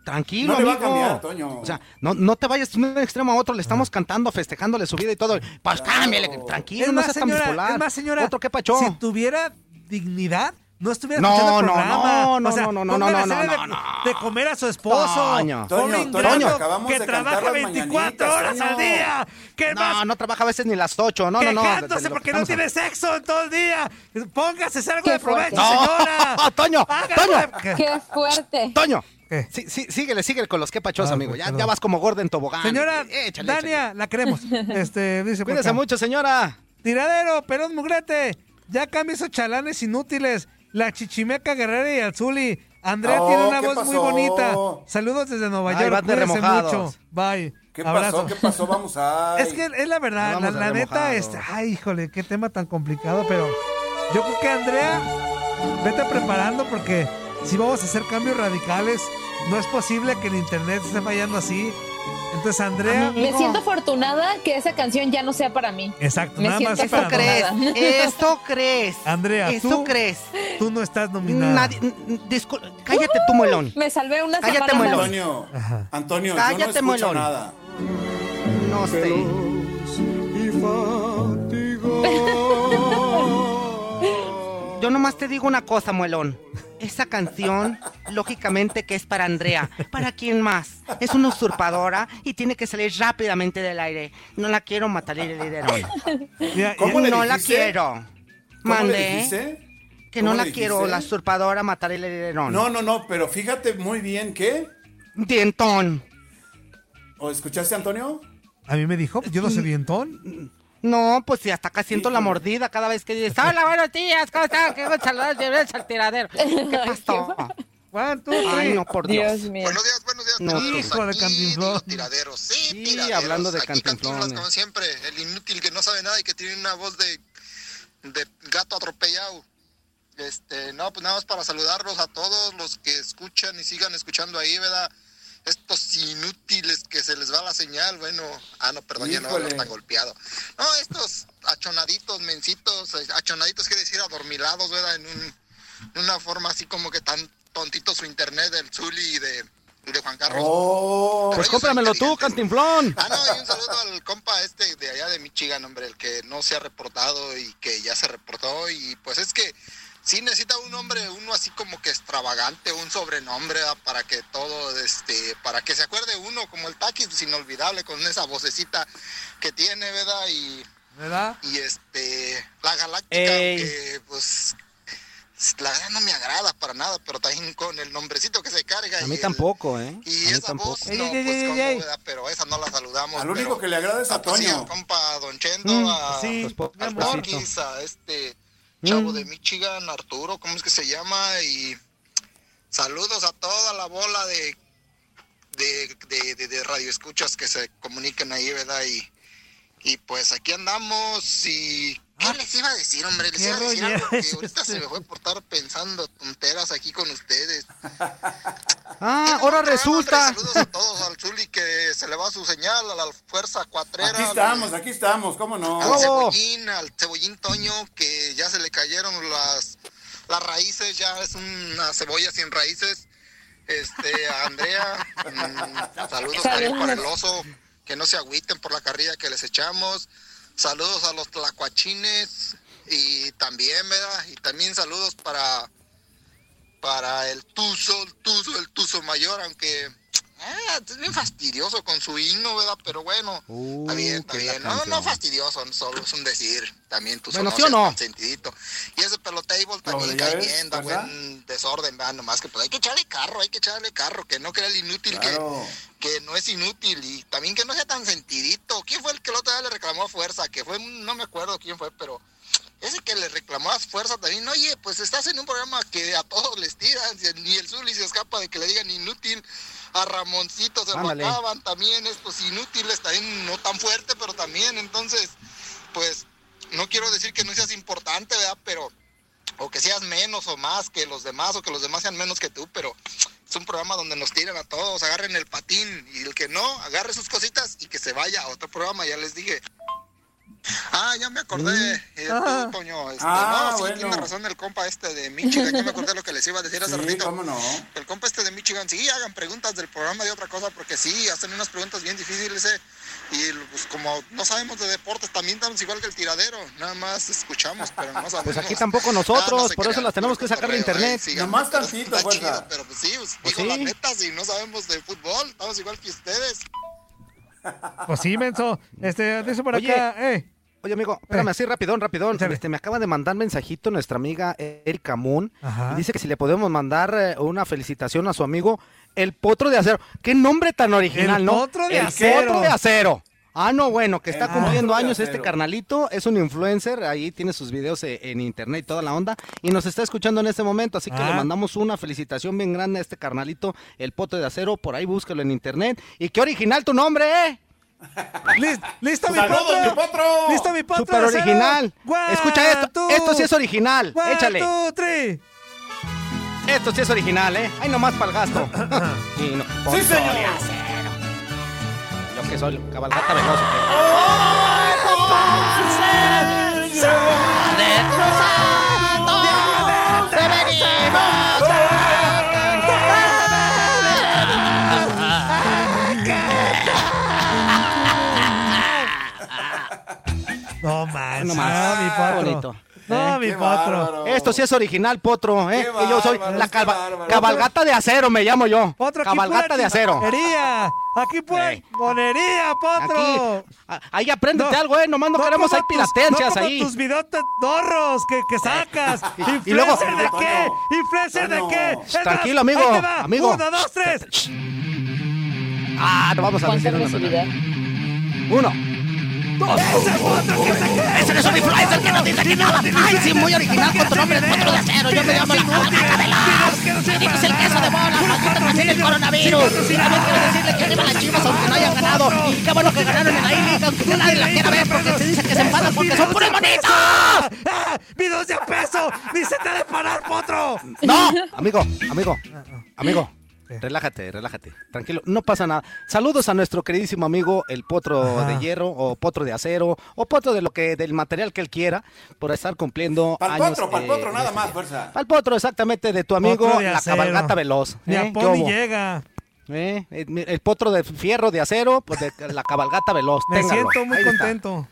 Tranquilo, No le va a amigo. cambiar, Toño. O sea, no, no te vayas de un extremo a otro. Le estamos cantando, festejándole su vida y todo. Pues cámbiale, tranquilo, Es no seas tan señora, bipolar. es más, señora, Otro que pacho. si tuviera dignidad, no estuviera No, escuchando el no, programa. no, no, o sea, no, no, no, no, hacerle no, de, no, de comer a su esposo. Toño. Toño, Toño, acabamos que de trabaja las 24 mañanitas, horas Toño. al día. ¿Qué más? No, no trabaja a veces ni las 8. No, no, no. quejándose porque que no tiene sexo en todo el día. Póngase algo de provecho, fuerte. No, señora. Toño, Toño. Qué fuerte. Toño. ¿Qué? Sí, sí, síguele, síguele con los que pachos, Ah, amigo. Ya, ya vas como gordo en tobogán. Señora Échale, Dania, la queremos. Este, dice Cuídese mucho, señora. Tiradero, Perón Mugrete. Ya cambia esos chalanes inútiles. La chichimeca guerrera y Azuli. Andrea Oh, tiene una ¿qué voz muy bonita. Saludos desde Nueva Ay, York. Cuídense mucho. Bye. ¿Qué Abrazo. pasó? ¿Qué pasó? Vamos a. Es que es la verdad, Vamos la, la neta, remojados. este, ay, híjole, qué tema tan complicado, pero yo creo que Andrea, vete preparando porque si vamos a hacer cambios radicales, no es posible que el internet esté fallando así. Entonces, Andrea, Me siento afortunada que esa canción ya no sea para mí. exacto, Me nada más afortunada. dos. Esto crees. Andrea, Esto tú, crees. tú no estás nominada. Nadie, cállate tú, melón. Me salvé una Cállate, semana. Antonio, Ajá. Antonio, yo Cállate, no escucho Muelón. nada. No sé. Yo nomás te digo una cosa, muelón. Esa canción, lógicamente que es para Andrea. ¿Para quién más? Es una usurpadora y tiene que salir rápidamente del aire. No la quiero matar el liderón. Mira, ¿Cómo le No la quiero. ¿Cómo le Mande. Que no ¿Cómo la quiero, la usurpadora matar el liderón. No, no, no, pero fíjate muy bien que. Dientón. ¿O escuchaste, Antonio? a mí me dijo, yo no soy dientón. No, pues si hasta acá siento la mordida cada vez que dices, hola, buenos días, ¿cómo están? ¿Qué saludos? Bienvenidos al tiradero. ¿Qué pasó? One, two, Ay, no, por Dios. Dios mío. Buenos días, buenos días. No, hijo de Cantinflón. tiraderos, sí, Sí, tiraderos. hablando de Aquí como siempre, el inútil que no sabe nada y que tiene una voz de, de gato atropellado. Este, no, pues nada más para saludarlos a todos los que escuchan y sigan escuchando ahí, ¿verdad? Estos inútiles que se les va la señal, bueno, ah, no, perdón, ya no tan golpeado. No, estos achonaditos, mencitos, achonaditos quiere decir adormilados, ¿verdad? En, un, en una forma así como que tan tontito su internet del Zuli y de, de Juan Carlos. Oh, Pues cómpramelo tú. Cantinflón. Ah, no, y un saludo al compa este de allá de Michigan, hombre, el que no se ha reportado y que ya se reportó. Y pues es que sí necesita un nombre, uno así como que extravagante, un sobrenombre ¿verdad? para que todo, este, para que se acuerde uno, como el Taquis, pues, inolvidable, con esa vocecita que tiene, ¿verdad? Y, ¿Verdad? y este, la Galáctica, Ey. que pues, la verdad no me agrada para nada, pero también con el nombrecito que se carga. A y mí el- tampoco, ¿eh? y A mí esa tampoco. voz, no, pues cómo, ¿verdad? pero esa no la saludamos. Al único que le agrada es a Ah, pues sí, Toño. al compa Don Chendo, Mm, a, sí, al. Porquis, a este chavo Mm. de Michigan, Arturo, ¿cómo es que se llama? Y saludos a toda la bola de de, de, de, de radioescuchas que se comunican ahí, ¿verdad? Y, y pues aquí andamos y... ¿Qué les iba a decir, hombre? Les qué iba a decir algo que ahorita se me fue por estar pensando tonteras aquí con ustedes. Ah, ahora resulta. Saludos a todos, al Zuli que se le va su señal, a la fuerza cuatrera. Aquí estamos, aquí estamos, ¿cómo no? Al cebollín, al cebollín Toño, que ya se le cayeron las, las raíces, ya es una cebolla sin raíces. Este, a Andrea, mm, saludos también para el oso, que no se agüiten por la carrilla que les echamos. Saludos a los tlacuachines y también, ¿verdad? Y también saludos para para el Tuzo, el Tuzo, el Tuzo mayor, aunque ah, es bien fastidioso con su himno, ¿verdad? Pero bueno, está bien, está bien. No, no fastidioso, solo es un decir. También Tuzo Bueno, no ¿sí o no? tan sentidito. Y ese pelotable también cae bien, da buen desorden, ¿verdad? Nomás que pues hay que echarle carro, hay que echarle carro, que no crea el inútil Claro. que, que no es inútil y también que no sea tan sentidito. ¿Quién fue el que el otro día le reclamó a fuerza? Que fue, no me acuerdo quién fue, pero ese que le reclamó a fuerza también, oye, pues estás en un programa que a todos les tiran, ni el Zuli se escapa de que le digan inútil, a Ramoncito se lo Ándale. acaban, también estos inútiles, también no tan fuerte, pero también, entonces, pues, no quiero decir que no seas importante, ¿verdad? Pero, o que seas menos o más que los demás, o que los demás sean menos que tú, pero es un programa donde nos tiran a todos, agarren el patín, y el que no, agarre sus cositas y que se vaya a otro programa, ya les dije. Ah, ya me acordé, eh, tú, Ah. Toño, este, Ah, no, sí, bueno. tiene razón el compa este de Michigan, ya me acordé lo que les iba a decir hace Sí, ratito. cómo no. El compa este de Michigan, sí, hagan preguntas del programa de otra cosa, porque sí, hacen unas preguntas bien difíciles, eh. Y pues como no sabemos de deportes, también estamos igual que el tiradero, nada más escuchamos, pero no sabemos. Pues aquí tampoco nosotros, Ah, no por eso las tenemos que sacar de cotorreo, internet. eh, Nomás tantito, pero pues sí, pues, Pues digo sí. neta, si no sabemos de fútbol, estamos igual que ustedes. Pues sí, menso. Este, dice por Oye. acá, eh. Oye, amigo, espérame, así rapidón, rapidón. Échale. Este, me acaba de mandar mensajito nuestra amiga Erika Moon. Ajá. Dice que si le podemos mandar eh, una felicitación a su amigo, el Potro de Acero. ¿Qué nombre tan original, El no? Potro de el Acero. Potro de Acero. Ah, no, bueno, que está El cumpliendo años este carnalito, es un influencer, ahí tiene sus videos eh, en internet y toda la onda, y nos está escuchando en este momento, así que Ah. le mandamos una felicitación bien grande a este carnalito, el Potro de Acero, por ahí búscalo en internet. Y qué original tu nombre, ¿eh? Lis- ¿Listo, mi ¡Saludos, potro? mi potro! ¿Listo, mi potro? Acero? original. One, Escucha esto, two, esto sí es original, one, échale. two, three. Esto sí es original, ¿eh? Ay, nomás para el gasto. Y no, Potro señor. Que soy cabalgata veloz. No más. No más. No, mi Qué potro. bonito. No, ¿Eh? mi potro. bárbaro. Esto sí es original, Potro, ¿eh? Qué Que yo soy bárbaro, la bárbaro. cabalgata de acero, me llamo yo. Potro, cabalgata de acero. Aquí pura Ey. monería, potro. Aquí, ahí apréndete No, algo, ¿eh? Nomás no, queremos hay piratencias no ahí. tus de dorros que, que sacas. Y- ¿Influencer y luego- de qué? ¿Influencer de qué? Tranquilo, amigo, amigo. Uno, dos, tres. Ah, no vamos a decir una. Uno. Ese potro que se Ese no es un influencer que no dice nada. Ay, sí, muy original con tu nombre, el Potro de Acero. Yo me llamo la veloz. Dices el queso de bola, maldita también el coronavirus. También quiero decirle que arriba las chivas, aunque no hayan ganado. Y qué bueno que ganaron en la I-League, aunque ya nadie la quiera ver porque se dice que se enfadan porque son puros bonitos. ¡Videos de a peso! ¡Ni se te ha de parar, potro! No, amigo, amigo, amigo. Relájate, relájate, tranquilo, no pasa nada. Saludos a nuestro queridísimo amigo el potro Ajá. de hierro o potro de acero o potro de lo que del material que él quiera por estar cumpliendo Pa'l años. potro, pa'l eh, potro, nada este más, fuerza. Pa'l potro, exactamente, de tu amigo Potro de la acero. cabalgata veloz. Ni ¿eh? a ¿Qué Pony llega. ¿Eh? El, el potro de fierro de acero, pues de la cabalgata veloz. Me téngalo. siento muy Ahí contento.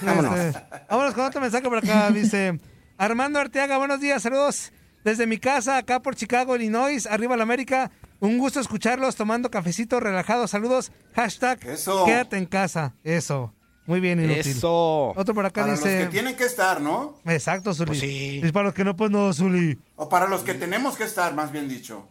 Vámonos. Este, vámonos con otro mensaje por acá. Dice: Armando Arteaga, buenos días, saludos desde mi casa, acá por Chicago, Illinois, arriba la América. Un gusto escucharlos tomando cafecito relajado. Saludos. Hashtag Eso. quédate en casa. Eso. Muy bien, inútil. Eso. Otro por acá Para dice. los que tienen que estar, ¿no? Exacto, Zuli. Pues sí. Y para los que no, pues no, Zuli. O para los que tenemos que estar, más bien dicho.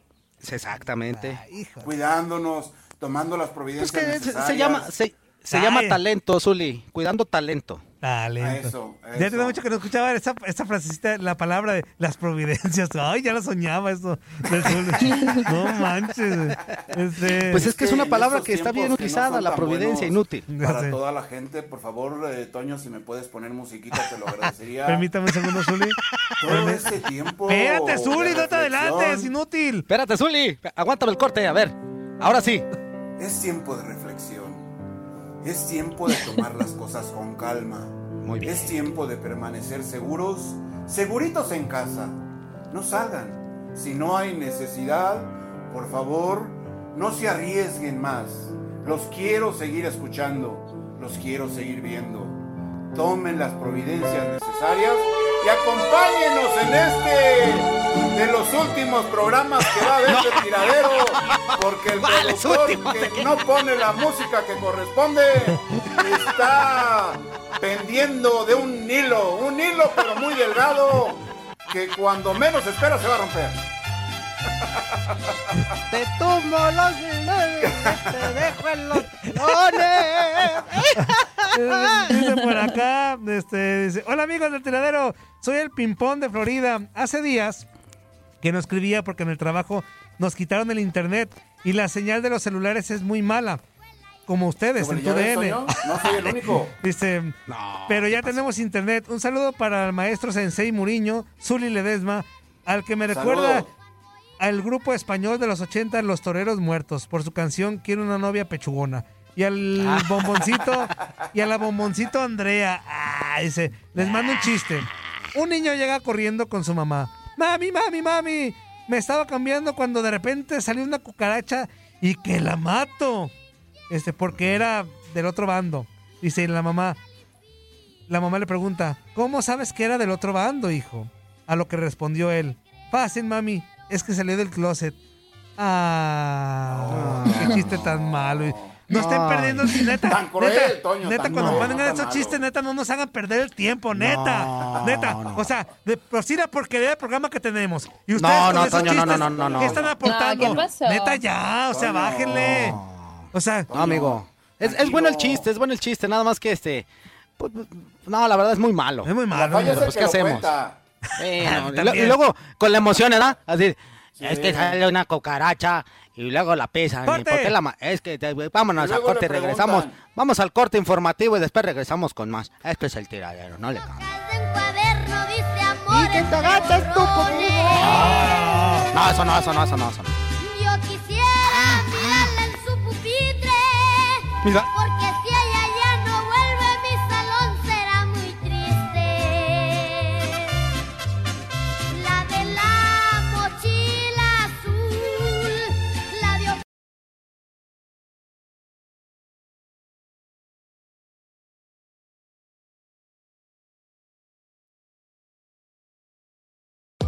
Exactamente. Cuidándonos, tomando las Pues providencias que se, necesarias. se llama, se, se llama talento, Zuli. Cuidando talento. Talento. Eso, Ya eso. tenía mucho que no escuchaba esta, esta frasecita, la palabra de las providencias. Ay, ya la soñaba eso. no manches. Este, Pues es que es una palabra que está bien no utilizada, la providencia inútil. Para toda la gente, por favor, eh, Toño, si me puedes poner musiquita, te lo agradecería. Permítame un segundo, Zuli. Todo este tiempo. Espérate, Zuli, no te adelantes, inútil. Espérate, Zuli. Aguántame el corte, a ver. Ahora sí. Es tiempo de reflexión. Es tiempo de tomar las cosas con calma. Muy bien. Es tiempo de permanecer seguros, seguritos en casa. No salgan. Si no hay necesidad, por favor, no se arriesguen más. Los quiero seguir escuchando. Los quiero seguir viendo. Tomen las providencias necesarias y acompáñenos en este de los últimos programas que va a haber de tiradero. Porque el ¿Cuáles productor que no pone la música que corresponde está pendiendo de un hilo, un hilo pero muy delgado que cuando menos espera se va a romper. Te tumbo los te dejo en los Dice por acá, este, dice, hola amigos del tiradero, soy el Pimpón de Florida. Hace días que no escribía porque en el trabajo nos quitaron el internet y la señal de los celulares es muy mala. Como ustedes, en ¿ya tu DN. No soy el único. Dice, pero ya tenemos internet. Un saludo para el maestro Sensei Muriño, Zuli Ledesma, al que me recuerda. Al grupo español de los 80, Los Toreros Muertos, por su canción Quiero una novia pechugona. Y al bomboncito, y a la bomboncito Andrea. Ah, dice, les mando un chiste. Un niño llega corriendo con su mamá. Mami, mami, mami. Me estaba cambiando cuando de repente salió una cucaracha y que la mato. Este, porque era del otro bando. Dice la mamá. La mamá le pregunta, ¿cómo sabes que era del otro bando, hijo? A lo que respondió él, fácil, mami, es que salió del closet. Ah, qué chiste tan malo. No estén perdiendo el neta. Tan cruel, neta, Toño, neta, tan cuando pongan esos chistes, neta, no nos hagan perder el tiempo, neta. No, neta. no. O sea, de por sí la porquería del programa que tenemos. Y ustedes con esos Toño, no, chistes, no, no, no, ¿qué están aportando? No, ¿qué pasó? Neta, ya, o sea, Toño. bájenle. O sea, No, amigo. Es, es bueno el chiste, es bueno el chiste, nada más que este. pues, no, la verdad es muy malo. es muy malo. el pues, ¿qué hacemos? cuenta. Bueno, y, y luego con la emoción, ¿verdad? Así, es que sale una cucaracha y luego la pisan. ¿y ¡Corte! ¿Por qué la ma- Es que te- vámonos Y al corte, preguntan. regresamos. Vamos al corte informativo y después regresamos con más. Este es el tiradero, no le cambies. Y que te agaches tú No, eso no, eso no, eso no, eso no. Yo quisiera mirarla en su pupitre. Mira. Porque